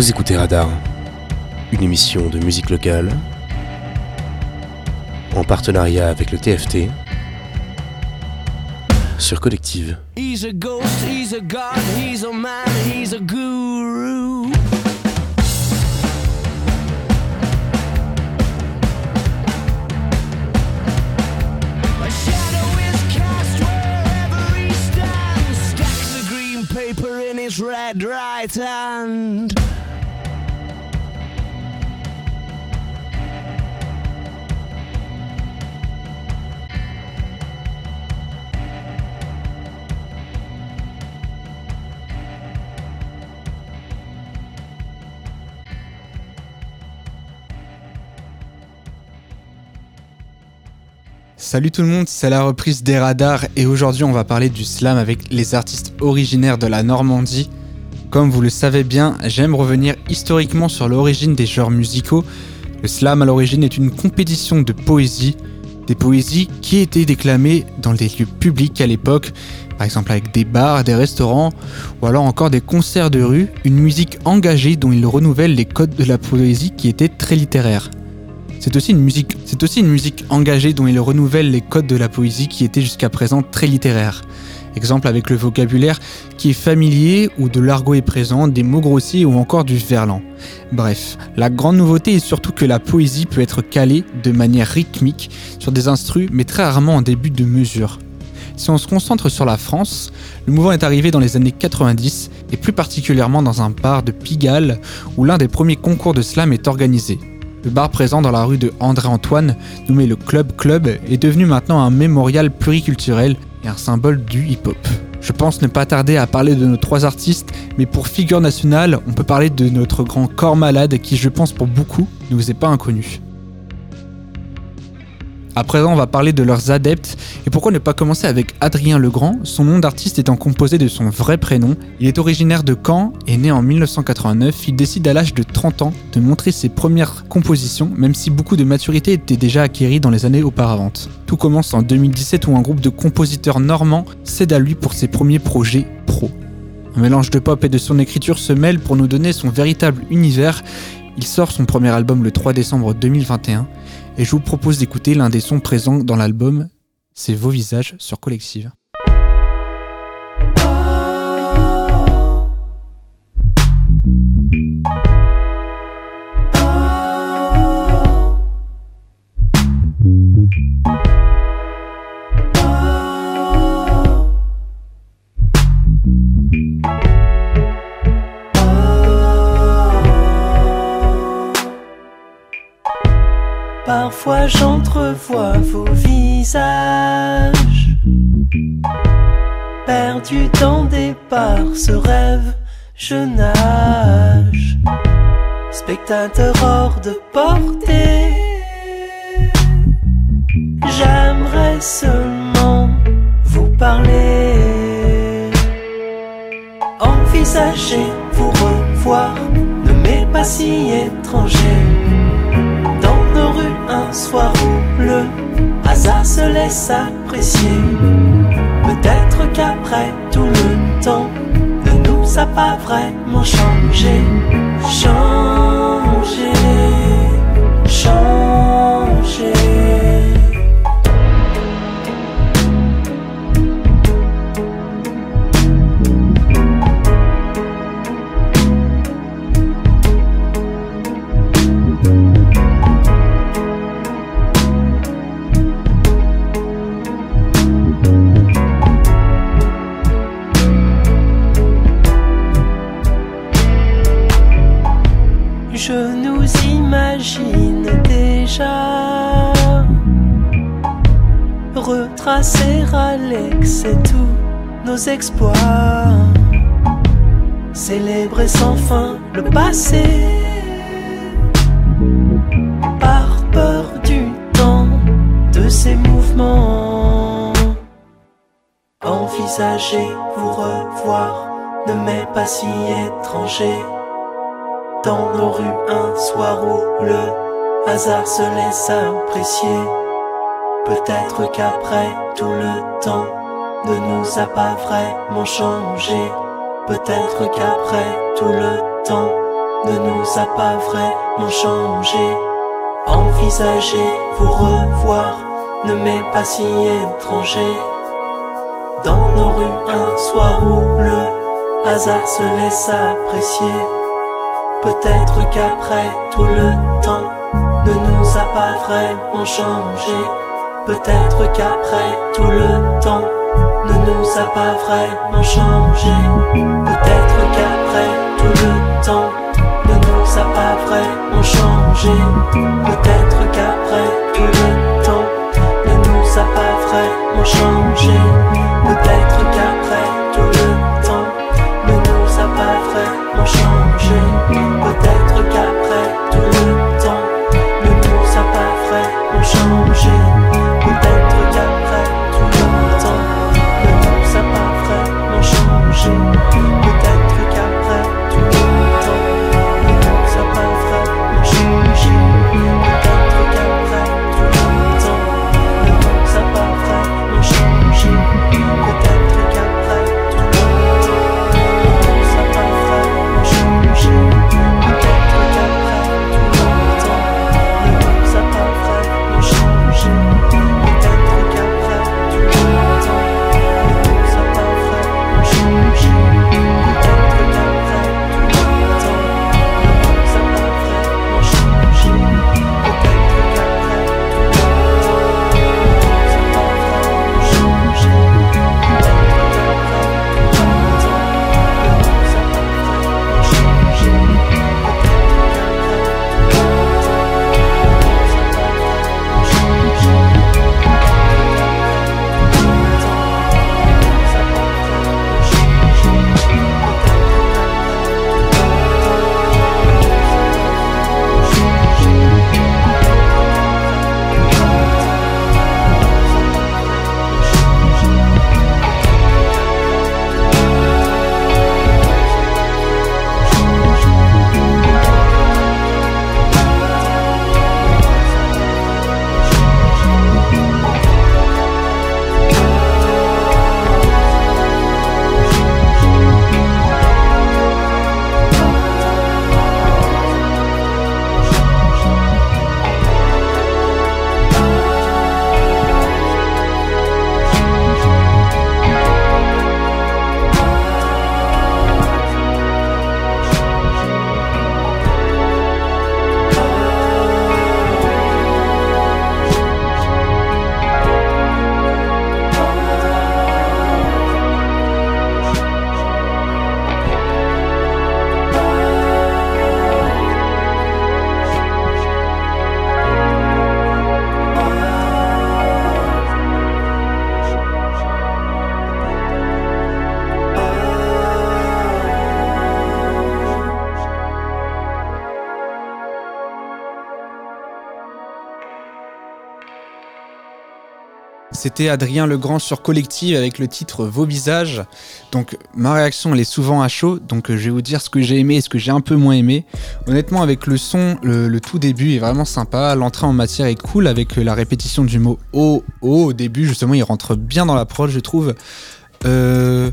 Vous écoutez Radar, une émission de musique locale en partenariat avec le TFT sur Collective. He's a ghost, he's a god, he's a man, he's a guru. paper in his red right hand. Salut tout le monde, c'est la reprise des radars et aujourd'hui on va parler du slam avec les artistes originaires de la Normandie. Comme vous le savez bien, j'aime revenir historiquement sur l'origine des genres musicaux. Le slam à l'origine est une compétition de poésie, des poésies qui étaient déclamées dans des lieux publics à l'époque, par exemple avec des bars, des restaurants ou alors encore des concerts de rue, une musique engagée dont il renouvelle les codes de la poésie qui étaient très littéraires. C'est aussi, une musique, engagée dont il renouvelle les codes de la poésie qui étaient jusqu'à présent très littéraires. Exemple avec le vocabulaire qui est familier où de l'argot est présent, des mots grossiers ou encore du verlan. Bref, la grande nouveauté est surtout que la poésie peut être calée de manière rythmique sur des instrus mais très rarement en début de mesure. Si on se concentre sur la France, le mouvement est arrivé dans les années 90 et plus particulièrement dans un bar de Pigalle où l'un des premiers concours de slam est organisé. Le bar présent dans la rue de André-Antoine, nommé le Club Club, est devenu maintenant un mémorial pluriculturel et un symbole du hip-hop. Je pense ne pas tarder à parler de nos trois artistes, mais pour figure nationale, on peut parler de notre grand corps malade qui, je pense pour beaucoup, ne vous est pas inconnu. À présent, on va parler de leurs adeptes et pourquoi ne pas commencer avec Adrien Legrand, son nom d'artiste étant composé de son vrai prénom. Il est originaire de Caen et né en 1989. Il décide à l'âge de 30 ans de montrer ses premières compositions, même si beaucoup de maturité était déjà acquérie dans les années auparavant. Tout commence en 2017 où un groupe de compositeurs normands cède à lui pour ses premiers projets pro. Un mélange de pop et de son écriture se mêle pour nous donner son véritable univers. Il sort son premier album le 3 décembre 2021 et je vous propose d'écouter l'un des sons présents dans l'album, c'est Vos visages sur Collective. Parfois j'entrevois vos visages. Perdus dans des ce rêve, je nage. Spectateur hors de portée. J'aimerais seulement vous parler. Envisager vous revoir Ne m'est pas si étranger soir où le hasard se laisse apprécier. Peut-être qu'après tout le temps ne nous a pas vraiment changé, changé, changé. Alex et tous nos exploits, célébrer sans fin le passé, par peur du temps de ces mouvements. Envisager vous revoir ne m'est pas si étranger. Dans nos rues, un soir où le hasard se laisse apprécier. Peut-être qu'après tout le temps ne nous a pas vraiment changé. Peut-être qu'après tout le temps ne nous a pas vraiment changé. Envisager vous revoir ne m'est pas si étranger. Dans nos rues, un soir où le hasard se laisse apprécier. Peut-être qu'après tout le temps ne nous a pas vraiment changé. Peut-être qu'après tout le temps ne nous a pas vraiment changé. Peut-être qu'après tout le temps ne nous a pas vraiment changé. Peut-être qu'après tout le temps ne nous a pas vraiment changé. Peut-être qu'après changé. C'était Adrien Legrand sur Collective avec le titre Vos visages. Donc ma réaction elle est souvent à chaud, donc euh, je vais vous dire ce que j'ai aimé et ce que j'ai un peu moins aimé. Honnêtement avec le son, le, tout début est vraiment sympa, l'entrée en matière est cool avec euh, la répétition du mot oh oh au début justement il rentre bien dans la prod je trouve. Euh,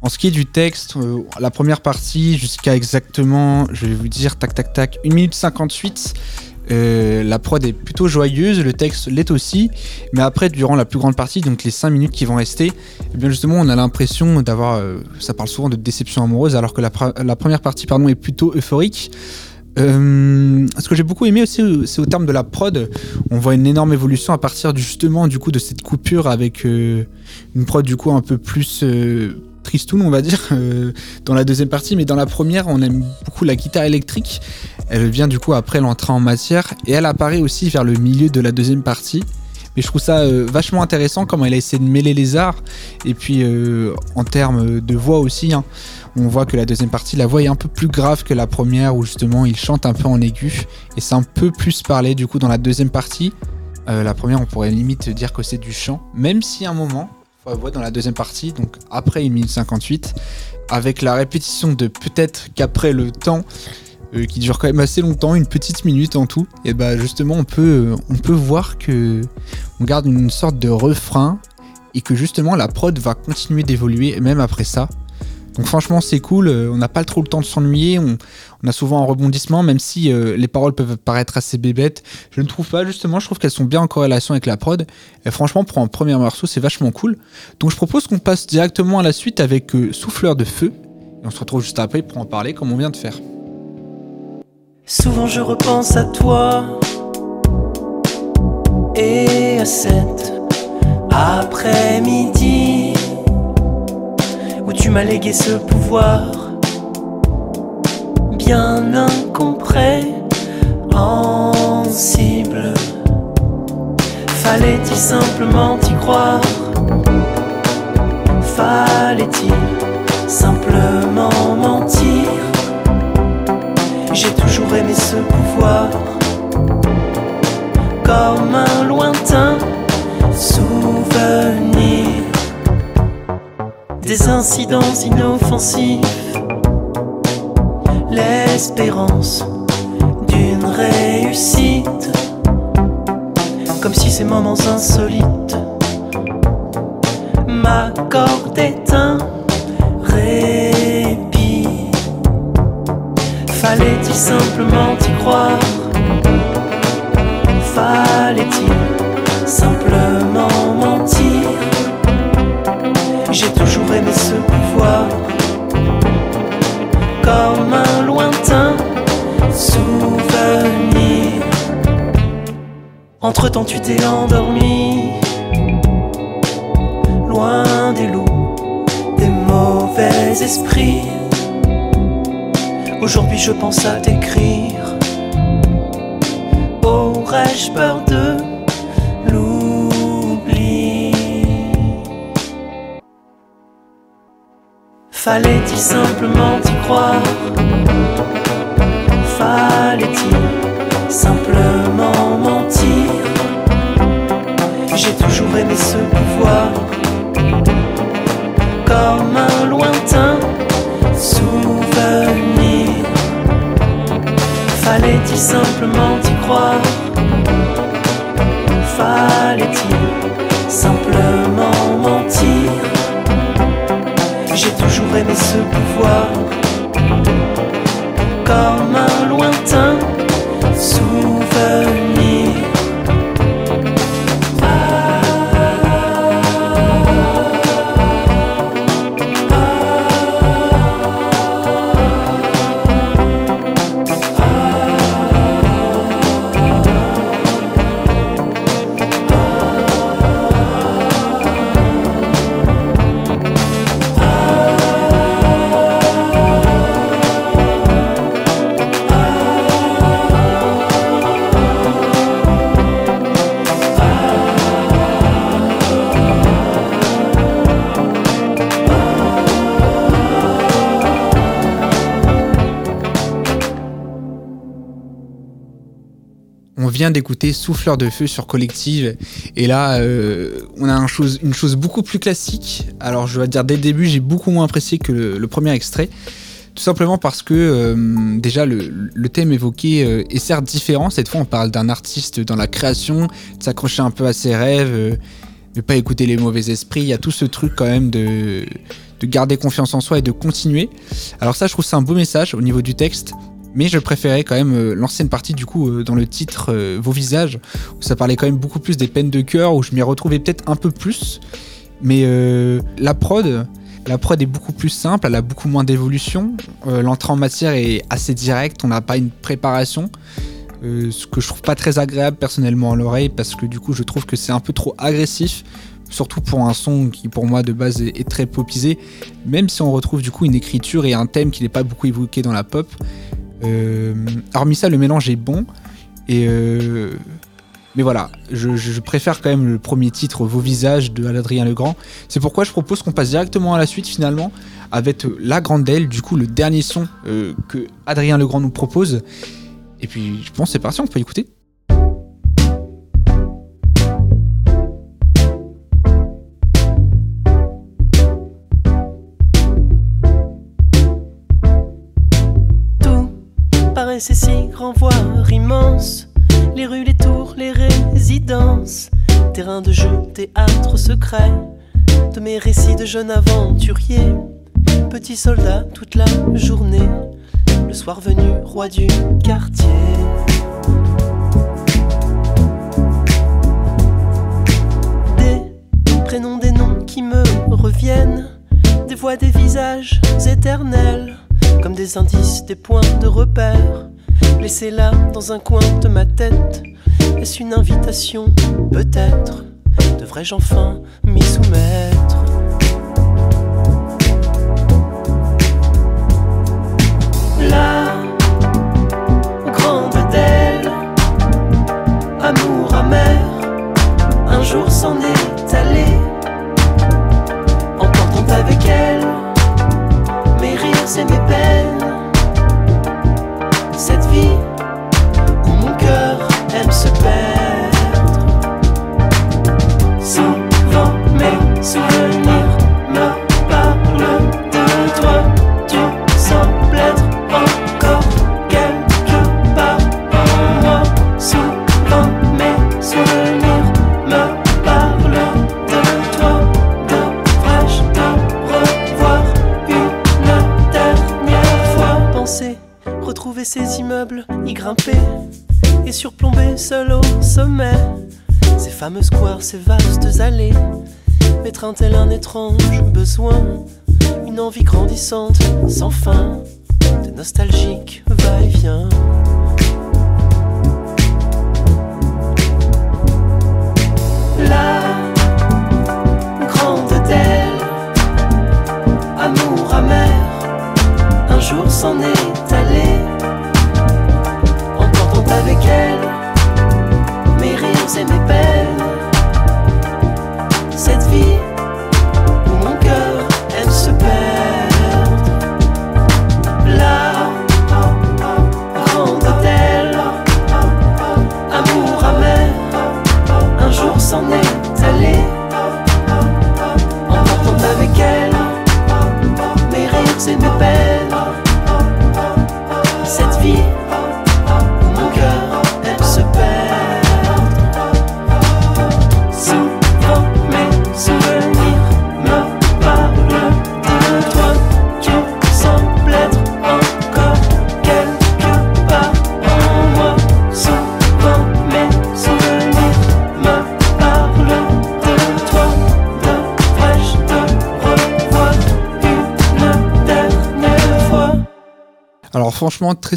en ce qui est du texte, la première partie jusqu'à exactement, je vais vous dire tac tac tac, 1 minute 58. Euh, la prod est plutôt joyeuse, le texte l'est aussi, mais après, durant la plus grande partie, donc les 5 minutes qui vont rester, eh bien justement, on a l'impression d'avoir. euh, ça parle souvent de déception amoureuse, alors que la, première partie pardon, est plutôt euphorique. Euh, ce que j'ai beaucoup aimé aussi, c'est au terme de la prod, on voit une énorme évolution à partir justement du coup de cette coupure avec une prod du coup un peu plus tristoun, on va dire, euh, dans la deuxième partie, mais dans la première, on aime beaucoup la guitare électrique. Elle vient du coup après l'entrée en matière et elle apparaît aussi vers le milieu de la deuxième partie. Mais je trouve ça euh, vachement intéressant comment elle a essayé de mêler les arts et puis euh, en termes de voix aussi. hein, on voit que la deuxième partie, la voix est un peu plus grave que la première où justement il chante un peu en aigu et c'est un peu plus parlé du coup dans la deuxième partie. La première, on pourrait limite dire que c'est du chant, même si à un moment, faut avouer dans la deuxième partie, donc après 1 minute 58, avec la répétition de peut-être qu'après le temps, euh, qui dure quand même assez longtemps, une petite minute en tout, et bah justement on peut, on peut voir que on garde une sorte de refrain et que justement la prod va continuer d'évoluer même après ça. Donc franchement c'est cool, euh, on n'a pas trop le temps de s'ennuyer, on, On a souvent un rebondissement, même si euh, les paroles peuvent paraître assez bébêtes. Je ne trouve pas, justement, je trouve qu'elles sont bien en corrélation avec la prod. Et franchement, pour un premier morceau, c'est vachement cool. Donc je propose qu'on passe directement à la suite avec euh, Souffleur de Feu. Et on se retrouve juste après pour en parler comme on vient de faire. Souvent je repense à toi et à cette après-midi où tu m'as légué ce pouvoir bien incompréhensible. Fallait-il simplement y croire? Fallait-il simplement mentir? J'ai toujours aimé ce pouvoir. Comme un lointain souvenir. Des incidents inoffensifs, l'espérance d'une réussite, comme si ces moments insolites m'accordaient un répit. Fallait-il simplement y croire? Fallait-il simplement mentir? J'ai toujours aimé ce pouvoir Comme un Entre-temps tu t'es endormi. Loin des loups, des mauvais esprits. Aujourd'hui je pense à t'écrire. Aurais-je peur de l'oubli Fallait-il simplement y croire? Fallait-il simplement Aimé ce pouvoir Comme un lointain souvenir. Fallait-il simplement y croire? Fallait-il simplement mentir? J'ai toujours aimé ce pouvoir d'écouter Souffleur de Feu sur Collective. Et là, euh, on a une chose beaucoup plus classique. Alors, je dois dire, dès le début, j'ai beaucoup moins apprécié que le, premier extrait. Tout simplement parce que, euh, déjà, le, thème évoqué euh, est certes différent. Cette fois, on parle d'un artiste dans la création, de s'accrocher un peu à ses rêves, de pas écouter les mauvais esprits. Il y a tout ce truc, quand même, de, de garder confiance en soi et de continuer. Alors, ça, je trouve c'est un beau message au niveau du texte. Mais je préférais quand même euh, l'ancienne partie du coup euh, dans le titre euh, Vos visages, où ça parlait quand même beaucoup plus des peines de cœur, où je m'y retrouvais peut-être un peu plus. Mais la prod, la prod est beaucoup plus simple, elle a beaucoup moins d'évolution. L'entrée en matière est assez directe, on n'a pas une préparation. Ce que je trouve pas très agréable personnellement à l'oreille, parce que du coup je trouve que c'est un peu trop agressif. Surtout pour un son qui pour moi de base est très popisé, même si on retrouve du coup une écriture et un thème qui n'est pas beaucoup évoqué dans la pop. Euh, hormis ça, le mélange est bon. Et euh, mais voilà, je, préfère quand même le premier titre, Vos visages, de Adrien Legrand. C'est pourquoi je propose qu'on passe directement à la suite finalement, avec La Grande Aile, du coup le dernier son euh, que Adrien Legrand nous propose. Et puis je pense c'est parti, on peut écouter. Paraissait si grand, voire immense. Les rues, les tours, les résidences. Terrain de jeu, théâtre secret. De mes récits de jeunes aventuriers. Petits soldats toute la journée. le soir venu, roi du quartier. Des prénoms, des noms qui me reviennent, des voix, des visages éternels, comme des indices, des points de repère, laissés là dans un coin de ma tête. Est-ce une invitation? Peut-être. Devrais-je enfin m'y soumettre? La grande d'elle, amour amer, un jour s'en est allé, emportant avec elle mes rires et y grimper et surplomber seul au sommet. Ces fameux squares, ces vastes allées, tel un étrange besoin, une envie grandissante, sans fin, de nostalgique va-et-vient. La grande d'elle, amour amer, un jour s'en est allé,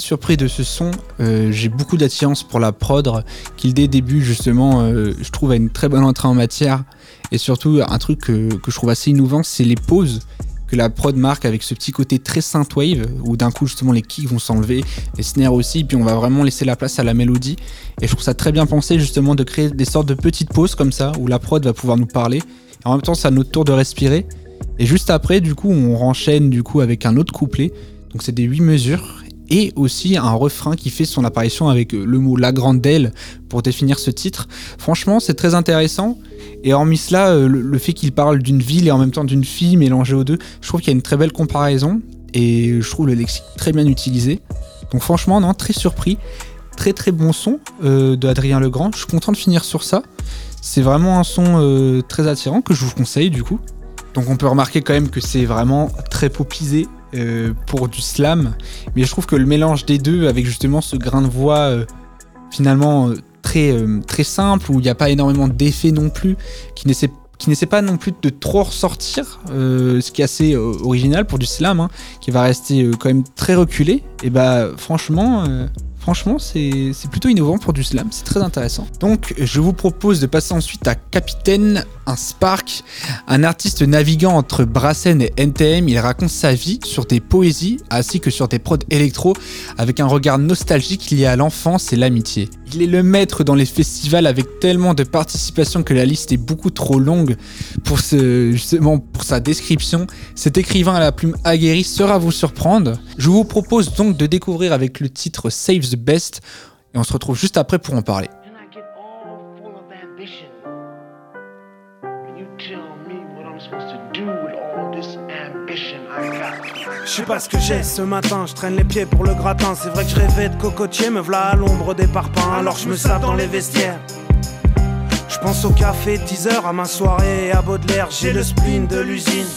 surpris de ce son, Euh, j'ai beaucoup d'attirance pour la prod qui dès le début justement euh, je trouve a une très bonne entrée en matière. Et surtout un truc que, je trouve assez innovant c'est les pauses que la prod marque avec ce petit côté très synthwave où d'un coup justement les kicks vont s'enlever, les snares aussi puis on va vraiment laisser la place à la mélodie. Et je trouve ça très bien pensé justement de créer des sortes de petites pauses comme ça où la prod va pouvoir nous parler. Et en même temps c'est à notre tour de respirer. Et juste après du coup on renchaîne du coup avec un autre couplet. Donc c'est des 8 mesures et aussi un refrain qui fait son apparition avec euh, le mot La Grande d'elle pour définir ce titre. Franchement, c'est très intéressant. Et hormis cela, euh, le, fait qu'il parle d'une ville et en même temps d'une fille mélangée aux deux, je trouve qu'il y a une très belle comparaison et je trouve le lexique très bien utilisé. Donc franchement, non, très surpris. Très très bon son euh, de Adrien Legrand. Je suis content de finir sur ça. C'est vraiment un son très attirant que je vous conseille du coup. Donc on peut remarquer quand même que c'est vraiment très popisé euh, pour du slam. Mais je trouve que le mélange des deux avec justement ce grain de voix euh, finalement euh, très, très simple, où il n'y a pas énormément d'effets non plus, qui n'essaie qui pas non plus de trop ressortir, ce qui est assez original pour du slam, hein, qui va rester quand même très reculé, et bah franchement, franchement c'est plutôt innovant pour du slam, c'est très intéressant. Donc je vous propose de passer ensuite à Capitaine, un Spark, un artiste naviguant entre Brassen et NTM, il raconte sa vie sur des poésies ainsi que sur des prods électro avec un regard nostalgique lié à l'enfance et l'amitié. Il est le maître dans les festivals avec tellement de participation que la liste est beaucoup trop longue pour, ce, justement pour sa description. Cet écrivain à la plume aguerrie sera vous surprendre. Je vous propose donc de découvrir avec le titre Save the Best et on se retrouve juste après pour en parler. Je sais pas ce que j'ai ce matin, je traîne les pieds pour le gratin. C'est vrai que je rêvais de cocotier, me v'là à l'ombre des parpaings. Alors je me sape dans les vestiaires. Je pense au café, 10 heures à ma soirée et à Baudelaire. J'ai le spleen de l'usine.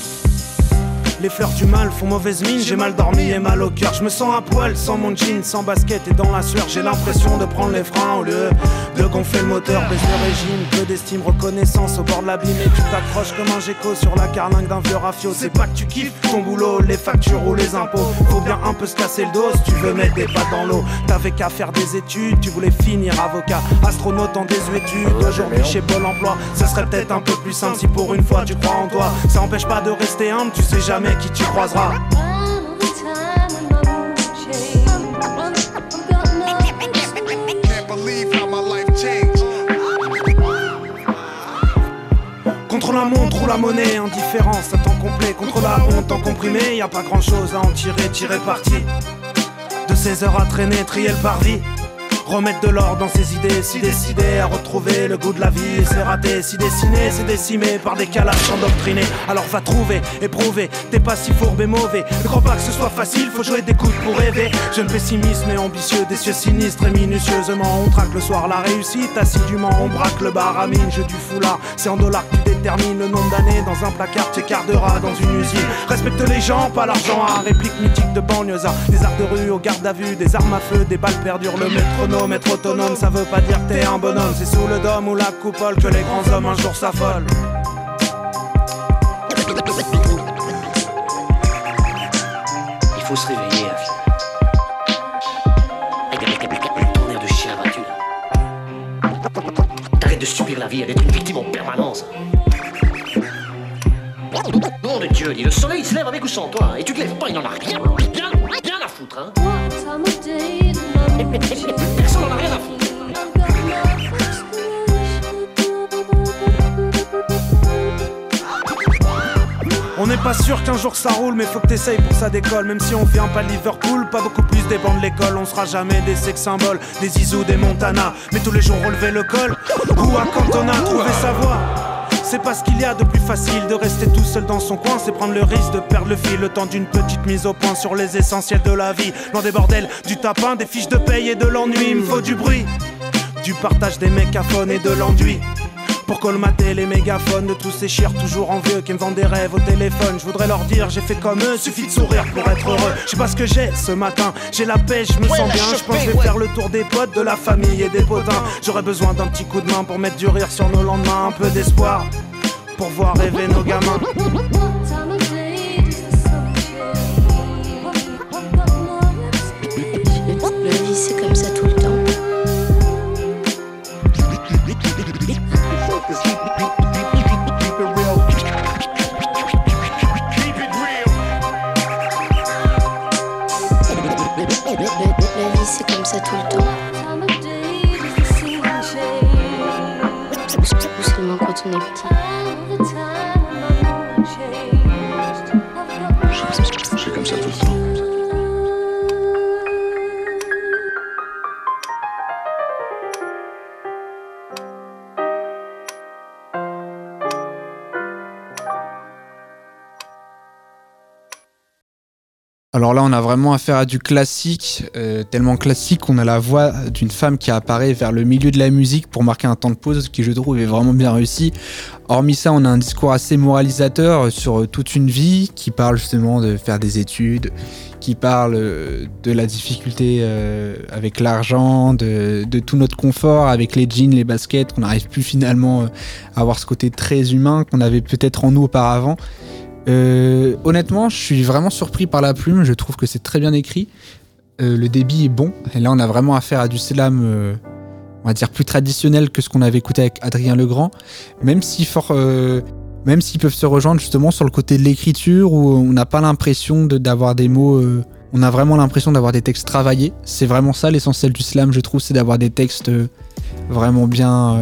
Les fleurs du mal font mauvaise mine, j'ai mal dormi et mal au cœur. Je me sens à poil, sans mon jean, sans basket et dans la sueur. J'ai l'impression de prendre les freins au lieu de gonfler le moteur. Baisse le régime, peu d'estime, reconnaissance au bord de l'abîme. Et tu t'accroches comme un gecko sur la carlingue d'un vieux rafio. C'est pas que tu kiffes ton boulot, les factures ou les impôts. Faut bien un peu se casser le dos si tu veux mettre des pattes dans l'eau. T'avais qu'à faire des études, tu voulais finir avocat, astronaute en désuétude. Aujourd'hui chez Pôle emploi, ce serait peut-être un peu plus simple si pour une fois tu crois en toi. Ça empêche pas de rester humble, tu sais jamais qui tu croiseras. Contre la montre ou la monnaie, indifférence à temps complet. Contre la honte en comprimé, y a pas grand chose à en tirer, tirer parti. De ces heures à traîner, trier le parvis. Remettre de l'or dans ses idées, si décidé à retrouver le goût de la vie, c'est raté, si dessiné, c'est décimé par des calages endoctrinés. Alors va trouver, éprouver, t'es pas si fourbe et mauvais. Ne crois pas que ce soit facile, faut jouer des coudes pour rêver. Jeune pessimiste mais ambitieux, des cieux sinistres et minutieusement. On traque le soir la réussite, assidûment, on braque le bar à mine, jeu du foulard. C'est en dollars que tu détermines le nombre d'années dans un placard, t'écarteras dans une usine. Respecte les gens, pas l'argent, à réplique mythique de banlieusard. Des arts de rue au garde à vue, des armes à feu, des balles perdues, le métronome être autonome, ça veut pas dire t'es un bonhomme. C'est sous le dôme ou la coupole que les grands hommes un jour s'affolent. Il faut se réveiller, la fille. De chien battu, là. T'arrêtes de subir la vie, d'être une victime en permanence. Nom de Dieu, dit le soleil il se lève avec ou sans toi, et tu te lèves pas, il n'en a rien, rien, rien à foutre, hein. Personne n'en a rien à foutre. On n'est pas sûr qu'un jour ça roule, mais faut que t'essayes pour ça décolle. Même si on vient pas de Liverpool, pas beaucoup plus des bancs de l'école. On sera jamais des sex symboles, des Isous, des Montana. Mais tous les jours relever le col, ou à quand on a trouvé sa voie. C'est pas ce qu'il y a de plus facile de rester tout seul dans son coin, c'est prendre le risque de perdre le fil le temps d'une petite mise au point sur les essentiels de la vie. Loin des bordels, du tapin, des fiches de paye et de l'ennui, il me faut du bruit, du partage des mégaphones et de l'enduit. Pour colmater les mégaphones de tous ces chiens toujours envieux qui me vendent des rêves au téléphone. Je voudrais leur dire, j'ai fait comme eux, suffit de sourire pour être heureux. Je sais pas ce que j'ai ce matin, j'ai la pêche, je me sens bien. Je pense que je vais faire le tour des potes, de la famille et des potins. J'aurais besoin d'un petit coup de main pour mettre du rire sur nos lendemains, un peu d'espoir pour voir rêver nos gamins. Comme ça tout le temps. Ou seulement quand on est petit. Alors là, on a vraiment affaire à du classique, euh, tellement classique qu'on a la voix d'une femme qui apparaît vers le milieu de la musique pour marquer un temps de pause qui, je trouve, est vraiment bien réussi. Hormis ça, on a un discours assez moralisateur sur toute une vie qui parle justement de faire des études, qui parle euh, de la difficulté euh, avec l'argent, de, tout notre confort avec les jeans, les baskets, qu'on n'arrive plus finalement euh, à avoir ce côté très humain qu'on avait peut-être en nous auparavant. Euh, honnêtement, je suis vraiment surpris par la plume. Je trouve que c'est très bien écrit. Euh, le débit est bon. Et là, on a vraiment affaire à du slam, euh, on va dire plus traditionnel que ce qu'on avait écouté avec Adrien Legrand. Même si fort, même s'ils peuvent se rejoindre justement sur le côté de l'écriture où on n'a pas l'impression d'avoir des mots. on a vraiment l'impression d'avoir des textes travaillés. C'est vraiment ça l'essentiel du slam, je trouve, c'est d'avoir des textes vraiment bien,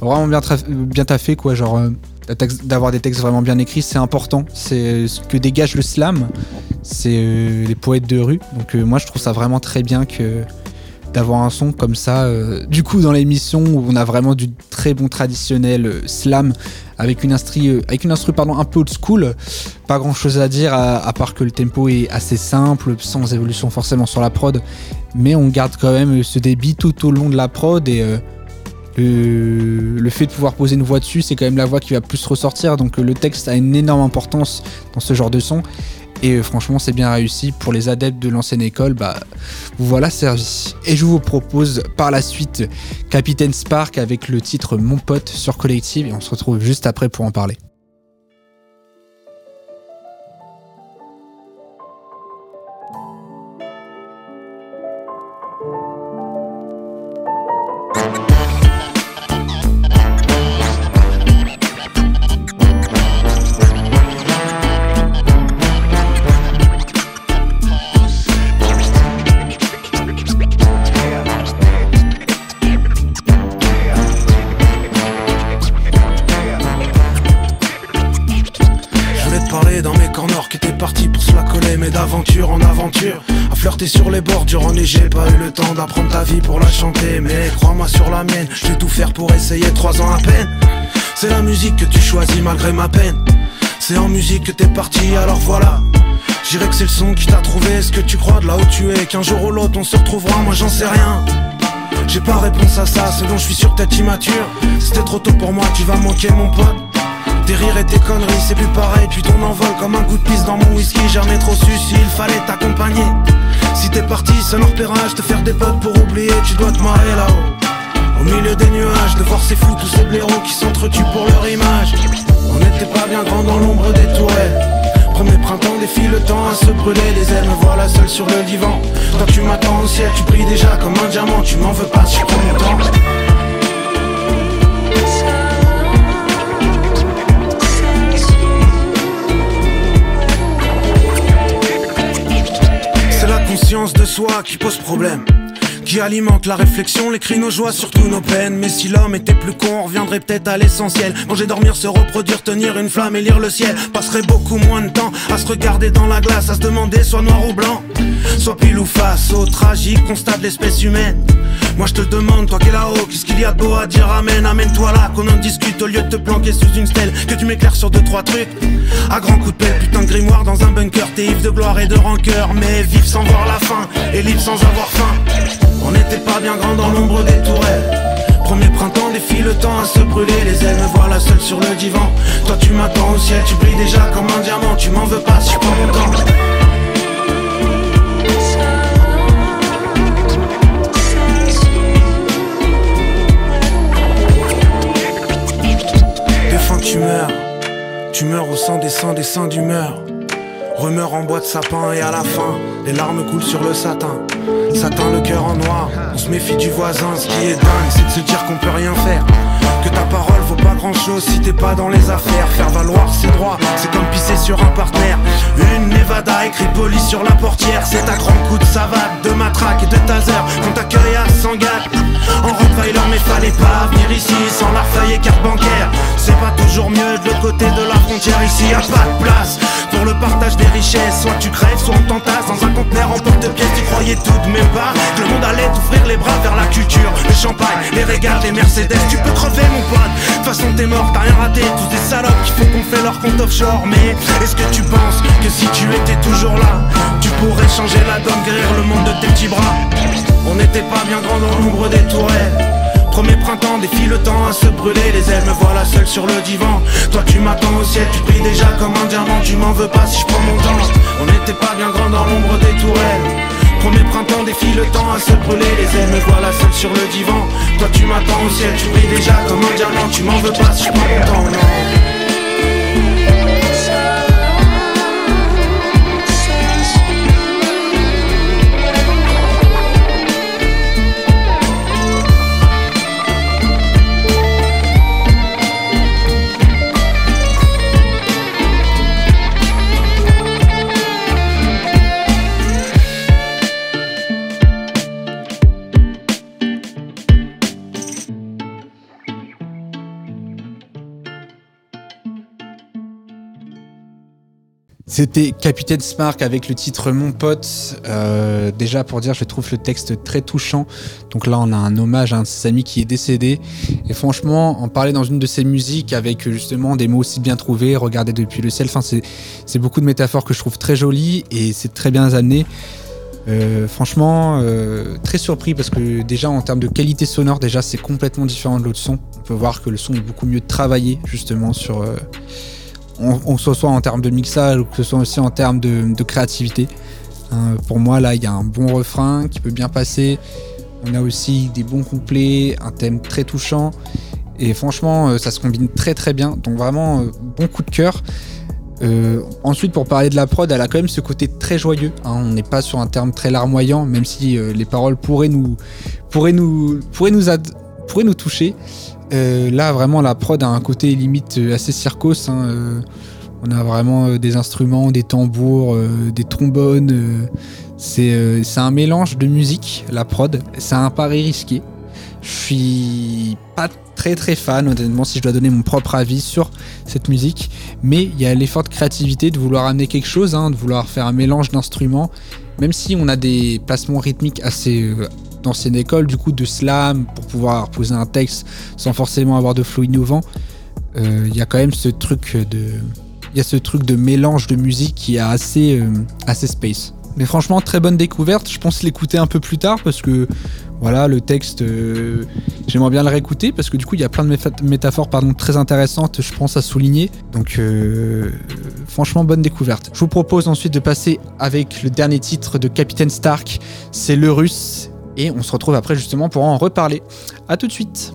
vraiment bien, bien taffés, quoi. Genre. D'avoir des textes vraiment bien écrits, c'est important. C'est ce que dégage le slam, c'est euh, les poètes de rue. Donc euh, moi, je trouve ça vraiment très bien que d'avoir un son comme ça. euh, du coup, dans l'émission où on a vraiment du très bon traditionnel slam avec une instru, avec une instru pardon un peu old school. Pas grand chose à dire à, à part que le tempo est assez simple, sans évolution forcément sur la prod, mais on garde quand même ce débit tout au long de la prod et le, le fait de pouvoir poser une voix dessus, c'est quand même la voix qui va plus ressortir. Donc euh, le texte a une énorme importance dans ce genre de son. Et euh, franchement, c'est bien réussi. Pour les adeptes de l'ancienne école, bah, vous voilà servi. Et je vous propose par la suite Capitaine Spark avec le titre Mon pote sur Collective. Et on se retrouve juste après pour en parler. Mais crois-moi sur la mienne, je vais tout faire pour essayer trois ans à peine. C'est la musique que tu choisis malgré ma peine. C'est en musique que t'es parti, alors voilà. J'irais que c'est le son qui t'a trouvé. Est-ce que tu crois de là où tu es? Qu'un jour ou l'autre on se retrouvera, moi j'en sais rien. J'ai pas réponse à ça, ce dont je suis sûr t'es immature. C'était trop tôt pour moi, tu vas manquer mon pote. Tes rires et tes conneries, c'est plus pareil. Puis ton envol comme un coup de pisse dans mon whisky. Jamais trop su s'il fallait t'accompagner. Si t'es parti seul en repérage, te faire des potes pour oublier, tu dois te marrer là-haut. Au milieu des nuages, de voir ces fous, tous ces blaireaux qui s'entretuent pour leur image. On n'était pas bien grand dans l'ombre des tourelles. Premier printemps défile le temps à se brûler Les ailes me voilà seul sur le divan Toi tu m'attends au ciel, tu brilles déjà comme un diamant Tu m'en veux pas je prends mon temps de soi qui pose problème qui alimente la réflexion, les cris, nos joies, surtout nos peines. Mais si l'homme était plus con, on reviendrait peut-être à l'essentiel. Manger, dormir, se reproduire, tenir une flamme et lire le ciel. Passerait beaucoup moins de temps à se regarder dans la glace, à se demander soit noir ou blanc, soit pile ou face au tragique constat de l'espèce humaine. Moi je te demande, toi qui es là-haut, qu'est-ce qu'il y a de beau à dire? Amène, amène-toi là, qu'on en discute au lieu de te planquer sous une stèle. Que tu m'éclaires sur deux, trois trucs. À grands coups de pelle, putain de grimoire dans un bunker. T'es ivre de gloire et de rancœur, mais vif sans voir la fin, et libre sans avoir faim. On n'était pas bien grand dans l'ombre des tourelles. Premier printemps défile le temps à se brûler Les ailes me voilà seul sur le divan Toi tu m'attends au ciel, tu brilles déjà comme un diamant Tu m'en veux pas je prends mon temps tu meurs au sang des sangs des seins d'humeur. Rumeur en bois de sapin et à la fin Les larmes coulent sur le satin. Satin le cœur en noir. On se méfie du voisin Ce qui est dingue c'est de se dire qu'on peut rien faire. Que ta parole vaut pas grand chose si t'es pas dans les affaires. Faire valoir ses droits c'est comme pisser sur un partenaire. Une Nevada écrit poli sur la portière C'est à grands coups de savate, de matraque et de taser. Qu'on t'accueille à Sangac En Rottweiler mais fallait pas venir ici Sans l'arfeuille et carte bancaire. C'est pas toujours mieux de l'autre côté de la frontière. Ici y a pas de place pour le partage des richesses. Soit tu crèves, soit on t'entasse dans un conteneur en porte-pièce Tu croyais tout de même pas que le monde allait t'ouvrir les bras vers la culture. Le champagne, les regards, les Mercedes. Tu peux crever mon pote, de toute façon t'es mort, t'as rien raté. Tous des salopes qui font qu'on fait leur compte offshore. Mais est-ce que tu penses que si tu étais toujours là Tu pourrais changer la donne, guérir le monde de tes petits bras? On n'était pas bien grand dans l'ombre des Premier printemps défile le temps à se brûler Les ailes. Me voilà seul sur le divan. Toi tu m'attends au ciel, tu brilles déjà comme un diamant. Tu m'en veux pas si je prends mon temps. On n'était pas bien grand dans l'ombre des tourelles. Premier printemps défile le temps à se brûler Les ailes. Me voilà seul sur le divan. Toi tu m'attends au ciel, tu brilles déjà comme un diamant. Tu m'en veux pas si je prends mon temps. C'était Capitaine Spark avec le titre Mon pote. Euh, déjà pour dire, je trouve le texte très touchant. Donc là, on a un hommage à un de ses amis qui est décédé. Et franchement, en parler dans une de ses musiques avec justement des mots aussi bien trouvés, regarder depuis le ciel. C'est beaucoup de métaphores que je trouve très jolies et c'est très bien amené. Euh, franchement, euh, très surpris parce que déjà en termes de qualité sonore, déjà c'est complètement différent de l'autre son. On peut voir que le son est beaucoup mieux travaillé justement sur, on, on soit soit en termes de mixage ou que ce soit aussi en termes de, créativité. Hein, pour moi là, il y a un bon refrain qui peut bien passer. On a aussi des bons couplets, un thème très touchant. Et franchement, euh, ça se combine très très bien. Donc vraiment, euh, bon coup de cœur. Euh, ensuite, pour parler de la prod, elle a quand même ce côté très joyeux. hein. On n'est pas sur un terme très larmoyant, même si les paroles pourraient nous toucher. Euh, là, vraiment, la prod a un côté limite euh, assez circos. hein. Euh, on a vraiment des instruments, des tambours, des trombones. c'est un mélange de musique, la prod. C'est un pari risqué. Je suis pas très très fan, honnêtement, si je dois donner mon propre avis sur cette musique. Mais il y a l'effort de créativité de vouloir amener quelque chose, hein, de vouloir faire un mélange d'instruments. Même si on a des placements rythmiques assez d'ancienne école, du coup de slam, pour pouvoir poser un texte sans forcément avoir de flow innovant, euh, il y a quand même ce truc de. Il y a ce truc de mélange de musique qui est assez, euh, assez space. Mais franchement, très bonne découverte. Je pense l'écouter un peu plus tard parce que voilà, le texte, euh, j'aimerais bien le réécouter parce que du coup, il y a plein de métaphores pardon, très intéressantes, je pense, à souligner. Donc, franchement, bonne découverte. Je vous propose ensuite de passer avec le dernier titre de Capitaine Stark, c'est Le Russe. Et on se retrouve après justement pour en reparler. A tout de suite.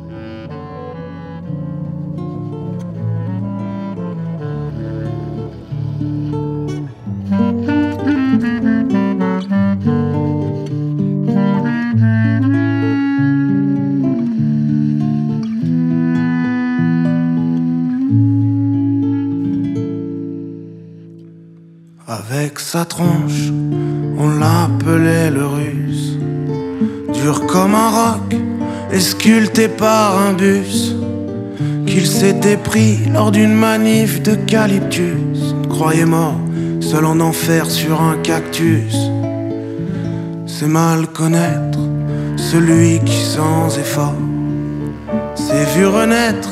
Avec sa tronche, on l'appelait le russe. Comme un roc, et sculpté par un bus. Qu'il s'était pris lors d'une manif d'eucalyptus. Croyait mort, seul en enfer sur un cactus. C'est mal connaître celui qui sans effort s'est vu renaître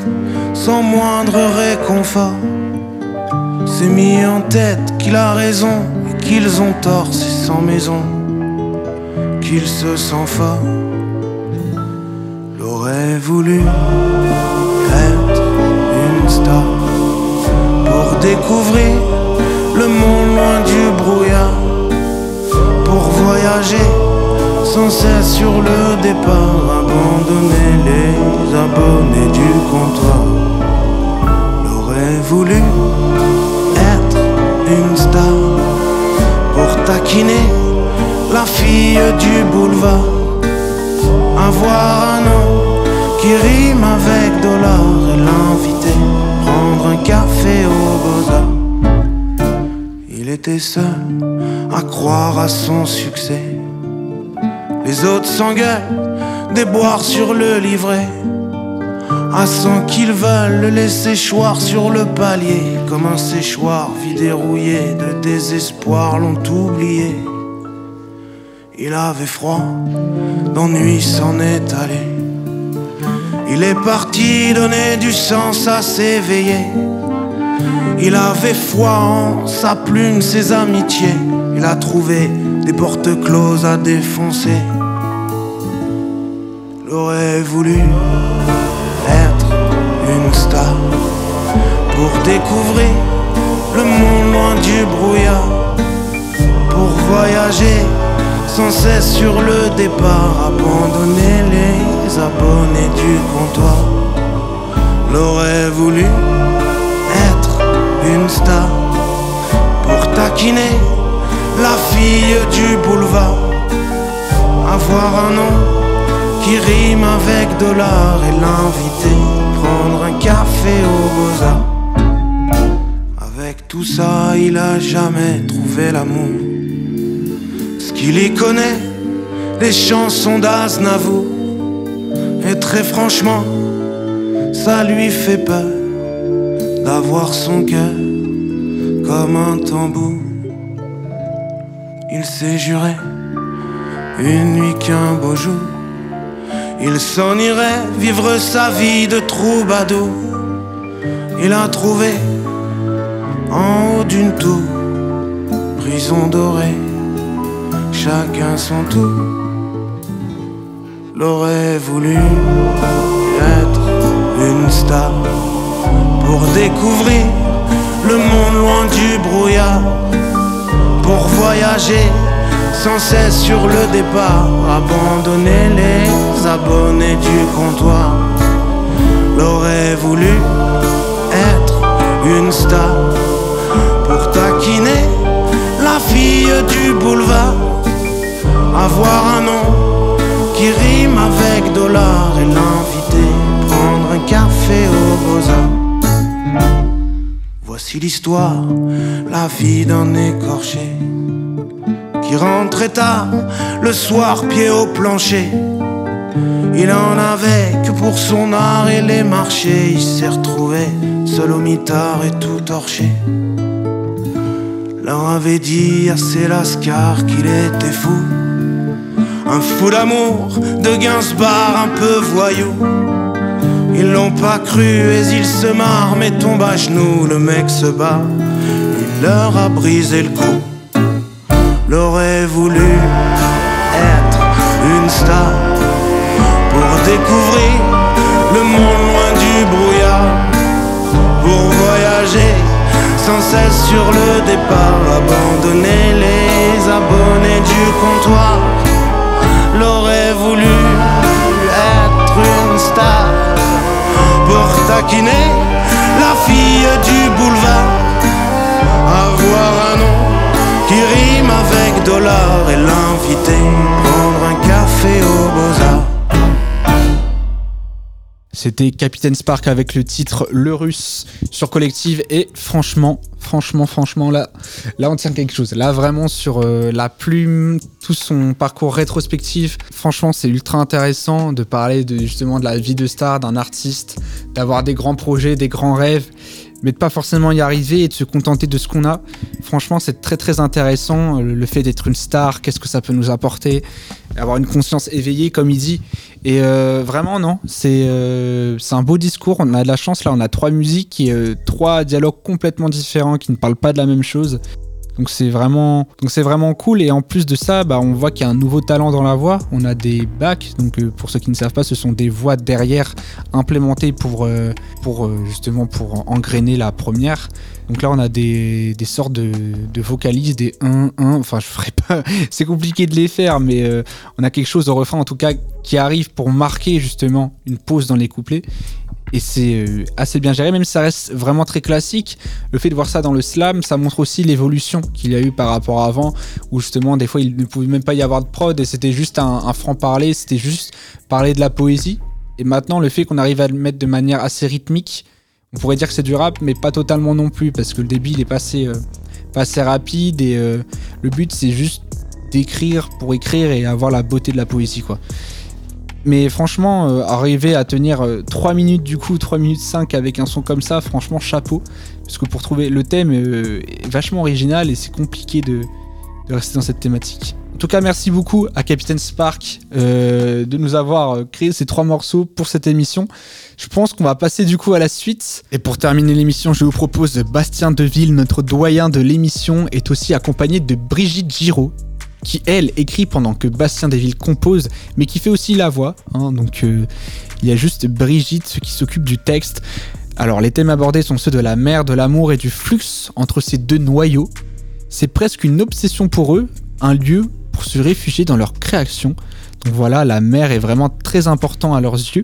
sans moindre réconfort s'est mis en tête qu'il a raison et qu'ils ont tort, c'est sans maison qu'il se sent fort. L'aurait voulu être une star pour découvrir le monde loin du brouillard, pour voyager sans cesse sur le départ, abandonner les abonnés du comptoir. L'aurait voulu être une star pour taquiner la fille du boulevard. Avoir un nom qui rime avec dollar et l'inviter prendre un café au beaux Il était seul à croire à son succès. Les autres s'engueulent, déboirent sur le livret. À cent qu'ils veulent le laisser choir sur le palier Comme un séchoir vide et rouillé De désespoir l'ont oublié Il avait froid, d'ennui s'en est allé. Il est parti donner du sens à s'éveiller Il avait foi en sa plume, ses amitiés. Il a trouvé des portes closes à défoncer. L'aurait voulu être une star pour découvrir sans cesse sur le départ, abandonner les abonnés du comptoir. L'aurait voulu être une star pour taquiner la fille du boulevard, avoir un nom qui rime avec dollar et l'inviter prendre un café au beaux Avec tout ça, il a jamais trouvé l'amour. Qu'il y connaît, les chansons d'Aznavour. Et très franchement, ça lui fait peur d'avoir son cœur comme un tambour. Il s'est juré une nuit qu'un beau jour. Il s'en irait vivre sa vie de troubadour. Il a trouvé en haut d'une tour, prison dorée, chacun son tour. L'aurait voulu être une star pour découvrir le monde loin du brouillard, pour voyager sans cesse sur le départ, abandonner les abonnés du comptoir. L'aurait voulu être une star pour taquiner la fille du boulevard, avoir un nom qui rime avec dollar et l'inviter prendre un café au beaux Voici l'histoire, la vie d'un écorché qui rentrait tard le soir pied au plancher. Il en avait que pour son art et les marchés. Il s'est retrouvé seul au mitard et tout torché. Leur avait dit assez lascar qu'il était fou. Un fou d'amour, de Gainsbar un peu voyou. Ils l'ont pas cru et ils se marrent, mais tombe à genoux, le mec se bat. Il leur a brisé le cou. L'aurait voulu être une star pour découvrir le monde loin du brouillard, pour voyager sans cesse sur le départ, abandonner les abonnés du comptoir. L'aurait voulu être une star pour taquiner la fille du boulevard, avoir un nom qui rime avec dollar et l'inviter prendre un café au Beaux-Arts. C'était Capitaine Spark avec le titre Le Russe sur Collective et franchement, franchement, franchement là, là on tient quelque chose. Là vraiment sur euh, la plume, tout son parcours rétrospectif, franchement c'est ultra intéressant de parler de justement de la vie de star d'un artiste, d'avoir des grands projets, des grands rêves mais de pas forcément y arriver et de se contenter de ce qu'on a. Franchement, c'est très très intéressant. Le fait d'être une star, qu'est-ce que ça peut nous apporter Avoir une conscience éveillée, comme il dit. Et euh, vraiment, non, c'est euh, c'est un beau discours. On a de la chance, là, on a trois musiques et euh, trois dialogues complètement différents qui ne parlent pas de la même chose. Donc c'est vraiment, cool. Et en plus de ça, bah, on voit qu'il y a un nouveau talent dans la voix. On a des bacs. Donc euh, pour ceux qui ne savent pas, ce sont des voix derrière implémentées pour, euh, euh, justement pour engrainer la première. Donc là, on a des, des sortes de, de vocalises, des 1, 1. Enfin, je ferai pas. c'est compliqué de les faire, mais euh, on a quelque chose au refrain, en tout cas, qui arrive pour marquer justement une pause dans les couplets. Et c'est euh, assez bien géré, même si ça reste vraiment très classique. Le fait de voir ça dans le slam, ça montre aussi l'évolution qu'il y a eu par rapport à avant, où justement, des fois, il ne pouvait même pas y avoir de prod et c'était juste un, franc-parler, c'était juste parler de la poésie. Et maintenant, le fait qu'on arrive à le mettre de manière assez rythmique, on pourrait dire que c'est du rap, mais pas totalement non plus, parce que le débit, il est passé, euh, pas assez rapide et euh, le but, c'est juste d'écrire pour écrire et avoir la beauté de la poésie, quoi. Mais franchement, euh, arriver à tenir euh, 3 minutes du coup, 3 minutes 5 avec un son comme ça, franchement chapeau. Parce que pour trouver le thème euh, vachement original et c'est compliqué de, rester dans cette thématique. En tout cas, merci beaucoup à Captain Spark euh, de nous avoir euh, créé ces trois morceaux pour cette émission. Je pense qu'on va passer du coup à la suite. Et pour terminer l'émission, je vous propose Bastien Deville, notre doyen de l'émission, est aussi accompagné de Brigitte Giraud, qui elle écrit pendant que Bastien Deville compose, mais qui fait aussi la voix. hein. donc euh, il y a juste Brigitte qui s'occupe du texte. Alors les thèmes abordés sont ceux de la mer, de l'amour et du flux entre ces deux noyaux. C'est presque une obsession pour eux, un lieu se réfugier dans leur création. Donc voilà, la mer est vraiment très important à leurs yeux.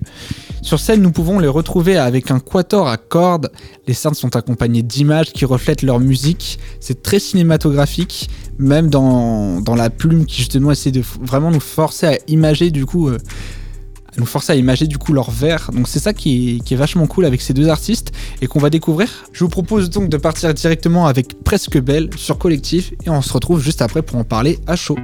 Sur scène, nous pouvons les retrouver avec un quatuor à cordes. Les scènes sont accompagnées d'images qui reflètent leur musique. C'est très cinématographique, même dans, dans la plume qui justement essaie de vraiment nous forcer à imager du coup, euh, nous forcer à imager du coup leur vers. Donc c'est ça qui est vachement cool avec ces deux artistes et qu'on va découvrir. Je vous propose donc de partir directement avec Presque Belle sur Collectif et on se retrouve juste après pour en parler à chaud.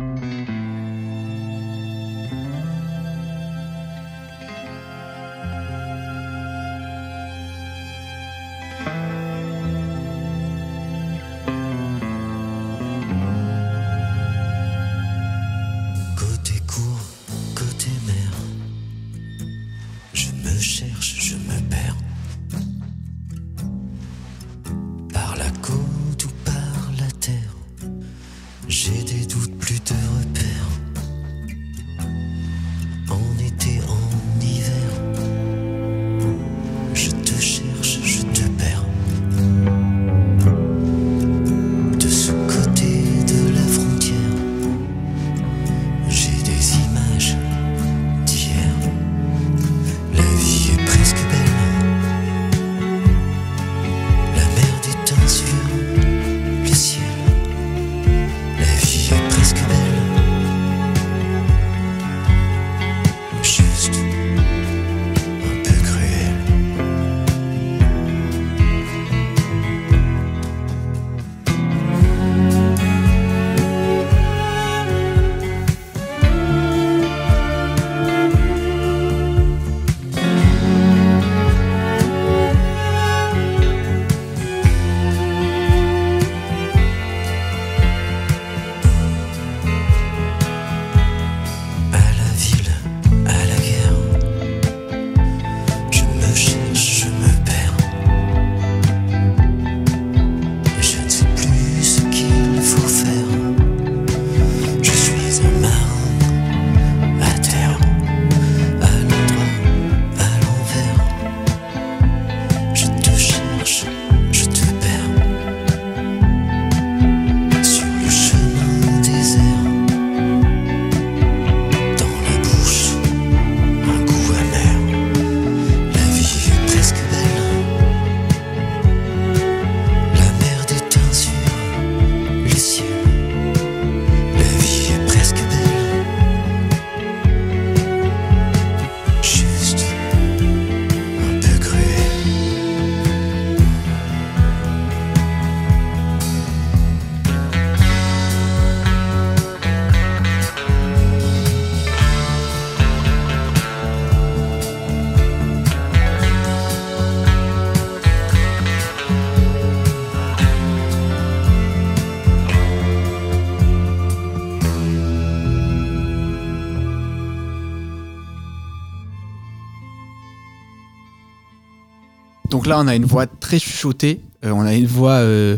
Donc là, on a une voix très chuchotée, euh, on a une voix euh,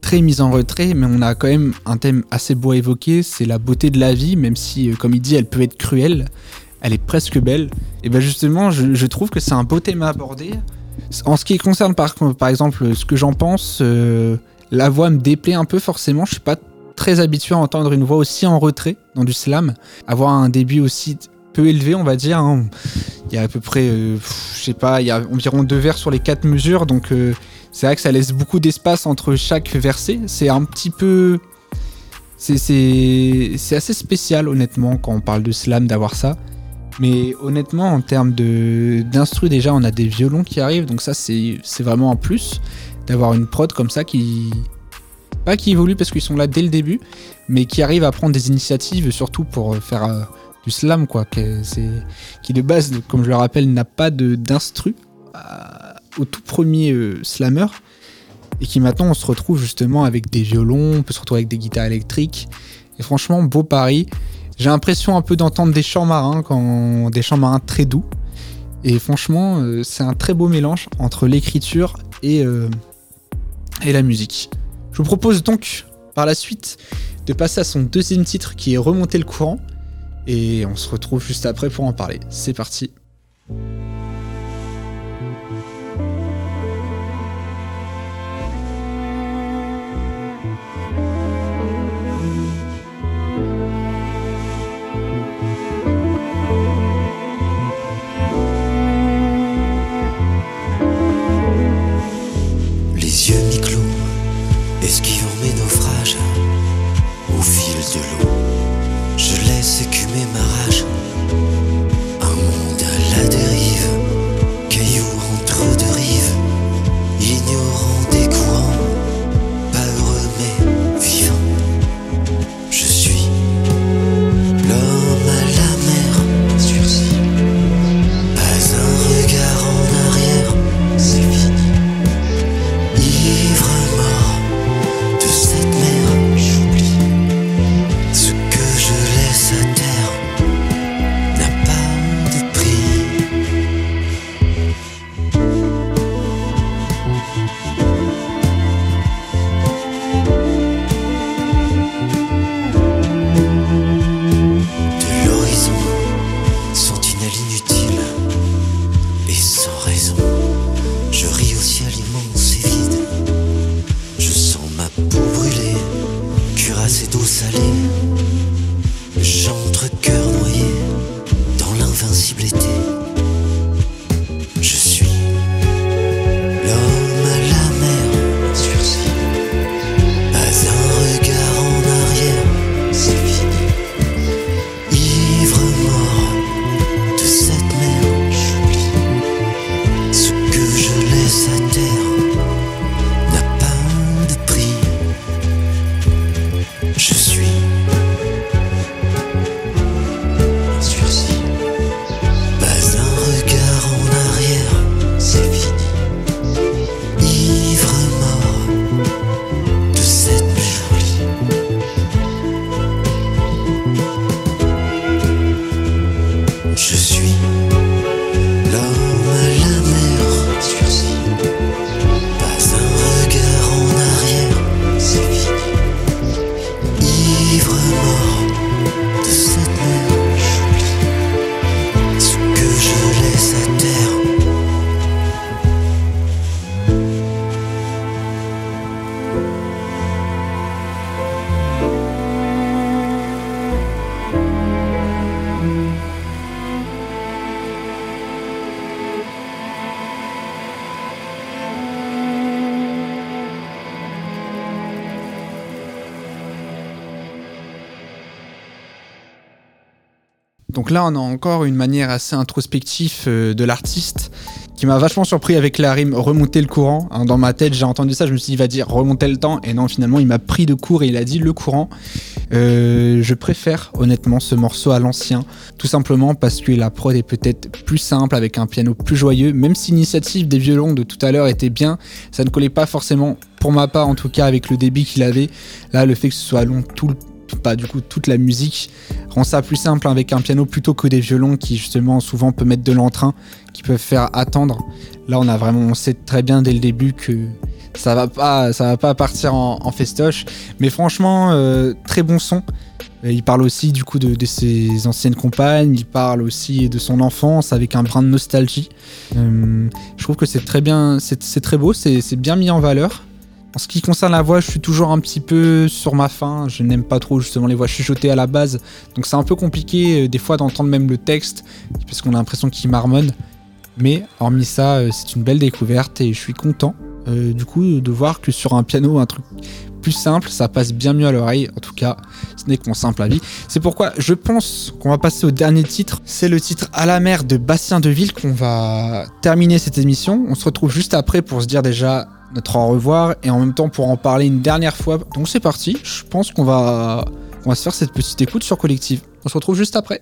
très mise en retrait, mais on a quand même un thème assez beau à évoquer, c'est la beauté de la vie, même si, euh, comme il dit, elle peut être cruelle, elle est presque belle. Et bien justement, je, trouve que c'est un beau thème à aborder. En ce qui concerne par, par exemple ce que j'en pense, la voix me déplaît un peu forcément, je suis pas très habitué à entendre une voix aussi en retrait dans du slam, avoir un début aussi peu élevé, on va dire. hein. Il y a à peu près, euh, je sais pas, il y a environ deux vers sur les quatre mesures, donc euh, c'est vrai que ça laisse beaucoup d'espace entre chaque verset. C'est un petit peu. C'est- assez spécial, honnêtement, quand on parle de slam, d'avoir ça. Mais honnêtement, en termes d'instru, déjà, on a des violons qui arrivent, donc ça, c'est vraiment un plus d'avoir une prod comme ça qui. Pas qui évolue parce qu'ils sont là dès le début, mais qui arrive à prendre des initiatives, surtout pour euh, faire du slam, quoi. qui de base, comme je le rappelle, n'a pas d'instru euh, au tout premier euh, slammer, et qui maintenant on se retrouve justement avec des violons, on peut se retrouver avec des guitares électriques, et franchement, beau pari. J'ai l'impression un peu d'entendre des chants marins, des chants marins très doux, et franchement, euh, c'est un très beau mélange entre l'écriture et, et la musique. Je vous propose donc par la suite de passer à son deuxième titre qui est Remonter le courant. Et on se retrouve juste après pour en parler. C'est parti. Là, on a encore une manière assez introspective euh, de l'artiste qui m'a vachement surpris avec la rime remonter le courant. Hein, dans ma tête, j'ai entendu ça, je me suis dit, il va dire remonter le temps. Et non, finalement, il m'a pris de court et il a dit le courant. Euh, je préfère honnêtement ce morceau à l'ancien, tout simplement parce que la prod est peut-être plus simple avec un piano plus joyeux. Même si l'initiative des violons de tout à l'heure était bien, ça ne collait pas forcément, pour ma part en tout cas, avec le débit qu'il avait. Là, le fait que ce soit long tout le bah, du coup toute la musique rend ça plus simple avec un piano plutôt que des violons qui justement souvent peuvent mettre de l'entrain, qui peuvent faire attendre. Là on a vraiment, on sait très bien dès le début que ça va pas, ça va pas partir en, festoche. Mais franchement, euh, très bon son. Il parle aussi du coup de, ses anciennes compagnes, il parle aussi de son enfance avec un brin de nostalgie. Euh, je trouve que c'est très bien, c'est très beau, c'est bien mis en valeur. En ce qui concerne la voix, je suis toujours un petit peu sur ma faim. Je n'aime pas trop justement les voix chuchotées à la base. Donc c'est un peu compliqué euh, des fois d'entendre même le texte parce qu'on a l'impression qu'il marmonne. Mais hormis ça, euh, c'est une belle découverte et je suis content euh, du coup de voir que sur un piano, un truc plus simple, ça passe bien mieux à l'oreille. En tout cas, ce n'est que mon simple avis. C'est pourquoi je pense qu'on va passer au dernier titre. C'est le titre À la mer de Bastien Deville qu'on va terminer cette émission. On se retrouve juste après pour se dire déjà notre au revoir et en même temps pour en parler une dernière fois. Donc c'est parti, je pense qu'on va, on va se faire cette petite écoute sur Collective. On se retrouve juste après.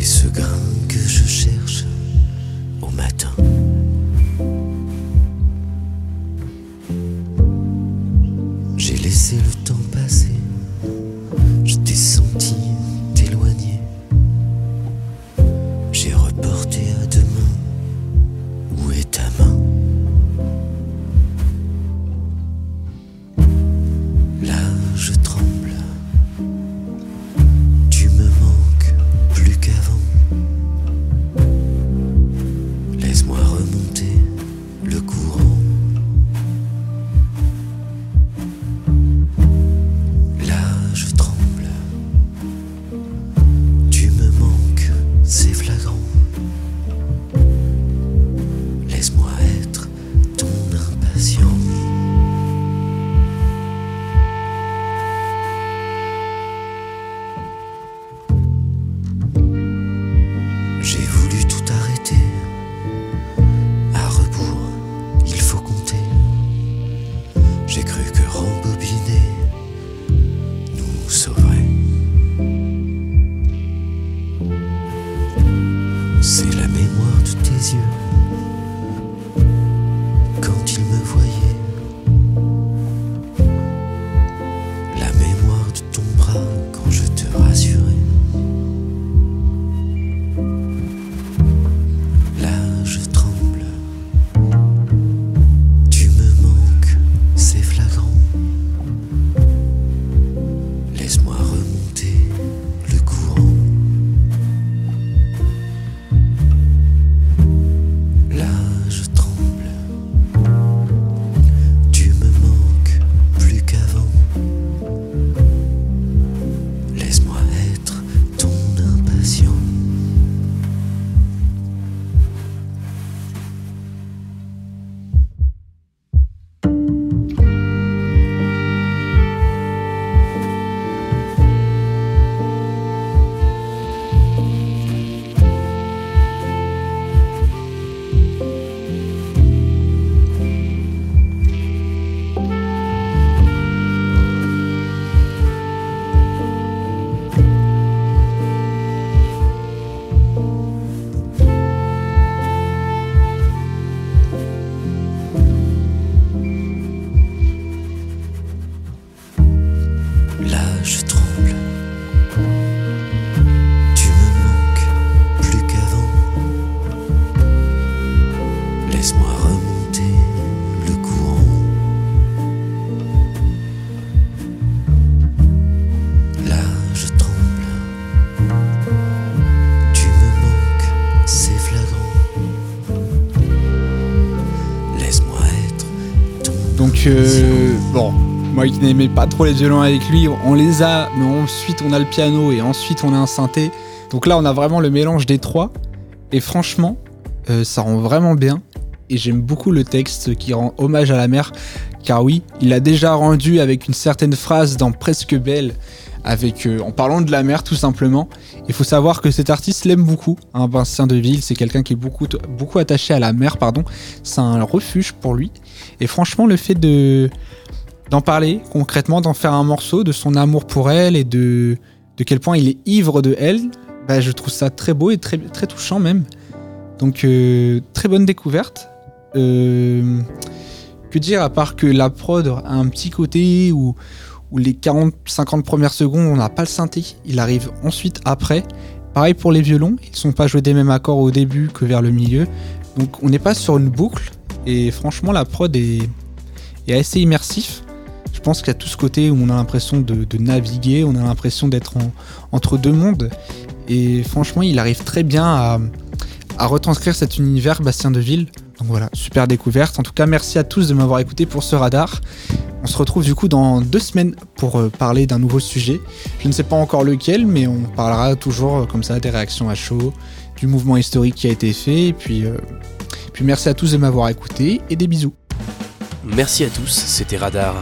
C'est ce grain que je cherche au matin. Qui n'aimais pas trop les violons avec lui, on les a, mais ensuite on a le piano et ensuite on a un synthé. Donc là, on a vraiment le mélange des trois. Et franchement, euh, ça rend vraiment bien. Et j'aime beaucoup le texte qui rend hommage à la mer. Car oui, il a déjà rendu avec une certaine phrase dans Presque Belle, avec, euh, en parlant de la mer tout simplement. Il faut savoir que cet artiste l'aime beaucoup. Hein, Bastien Deville, c'est quelqu'un qui est beaucoup, beaucoup attaché à la mer, pardon. C'est un refuge pour lui. Et franchement, le fait de d'en parler concrètement, d'en faire un morceau, de son amour pour elle et de, de quel point il est ivre de elle, bah, je trouve ça très beau et très, très touchant même. Donc euh, très bonne découverte. Euh, que dire à part que la prod a un petit côté où, où les 40-50 premières secondes on n'a pas le synthé, il arrive ensuite après. Pareil pour les violons, ils sont pas joués des mêmes accords au début que vers le milieu. Donc on n'est pas sur une boucle et franchement la prod est, est assez immersif. Je pense qu'il y a tout ce côté où on a l'impression de, naviguer, on a l'impression d'être en- entre deux mondes. Et franchement, il arrive très bien à, à retranscrire cet univers Bastien Deville. Donc voilà, super découverte. En tout cas, merci à tous de m'avoir écouté pour ce radar. On se retrouve du coup dans deux semaines pour euh, parler d'un nouveau sujet. Je ne sais pas encore lequel, mais on parlera toujours euh, comme ça des réactions à chaud, du mouvement historique qui a été fait. Et puis, euh, puis merci à tous de m'avoir écouté et des bisous. Merci à tous, c'était Radar.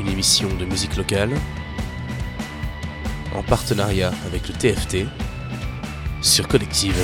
Une émission de musique locale en partenariat avec le TFT sur Collective.